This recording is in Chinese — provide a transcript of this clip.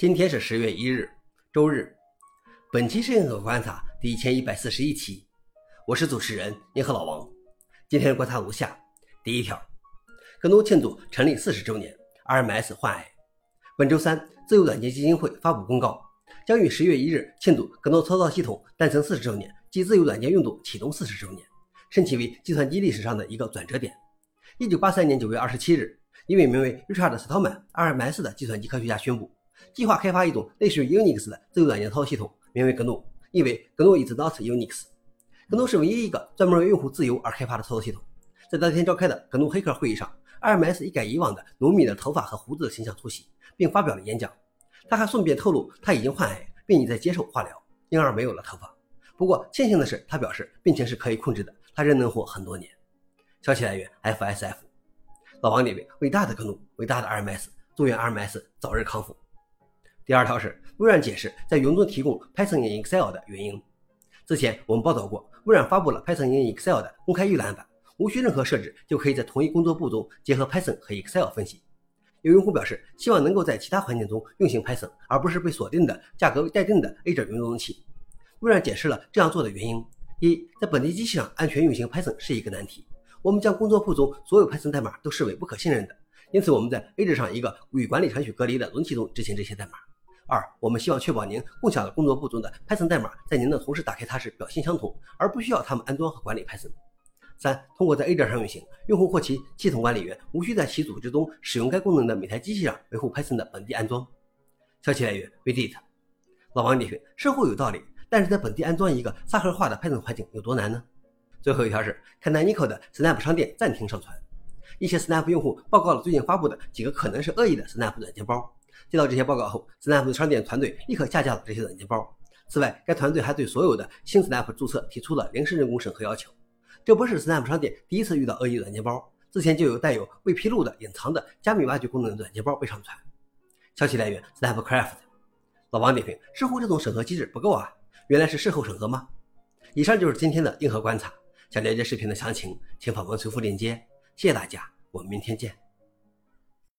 今天是十月一日，周日。本期是硬核观察第一千一百四十一期，我是主持人您和老王。今天的观察如下：第一条，格诺庆祝成立四十周年，RMS 患癌。本周三，自由软件基金会发布公告，将于十月一日庆祝格诺操作系统诞生四十周年及自由软件运动启动四十周年，称其为计算机历史上的一个转折点。一九八三年九月二十七日，一位名为 Richard Stallman RMS 的计算机科学家宣布。计划开发一种类似于 Unix 的自由软件操作系统，名为 GNU，意为 GNU is not Unix。GNU 是唯一一个专门为用户自由而开发的操作系统。在当天召开的 GNU 黑客会议上，RMS 一改以往的浓密的头发和胡子的形象出席，并发表了演讲。他还顺便透露，他已经患癌，并已在接受化疗，因而没有了头发。不过庆幸的是，他表示病情是可以控制的，他仍能活很多年。消息来源：FSF。老王点评：伟大的 GNU，伟大的 RMS，祝愿 RMS 早日康复。第二条是微软解释在云中提供 Python in Excel 的原因。之前我们报道过，微软发布了 Python in Excel 的公开预览版，无需任何设置就可以在同一工作簿中结合 Python 和 Excel 分析。有用户表示希望能够在其他环境中运行 Python，而不是被锁定的价格待定的 Azure 云容器。微软解释了这样做的原因：一，在本地机器上安全运行 Python 是一个难题，我们将工作簿中所有 Python 代码都视为不可信任的，因此我们在 Azure 上一个与管理程序隔离的容器中执行这些代码。二，我们希望确保您共享的工作簿中的 Python 代码在您的同事打开它时表现相同，而不需要他们安装和管理 Python。三，通过在 A 点上运行，用户或其系统管理员无需在其组织中使用该功能的每台机器上维护 Python 的本地安装。消息来源：Reddit。老王点评：似乎有道理，但是在本地安装一个沙盒化的 Python 环境有多难呢？最后一条是 Canonical 的 Snap 商店暂停上传，一些 Snap 用户报告了最近发布的几个可能是恶意的 Snap 软件包。接到这些报告后，Snap 商店团队立刻下架了这些软件包。此外，该团队还对所有的新 Snap 注册提出了临时人工审核要求。这不是 Snap 商店第一次遇到恶意软件包，之前就有带有未披露的隐藏的加密挖掘功能的软件包被上传。消息来源：Snapcraft。老王点评：似乎这种审核机制不够啊，原来是事后审核吗？以上就是今天的硬核观察。想了解视频的详情，请访问随附链接。谢谢大家，我们明天见。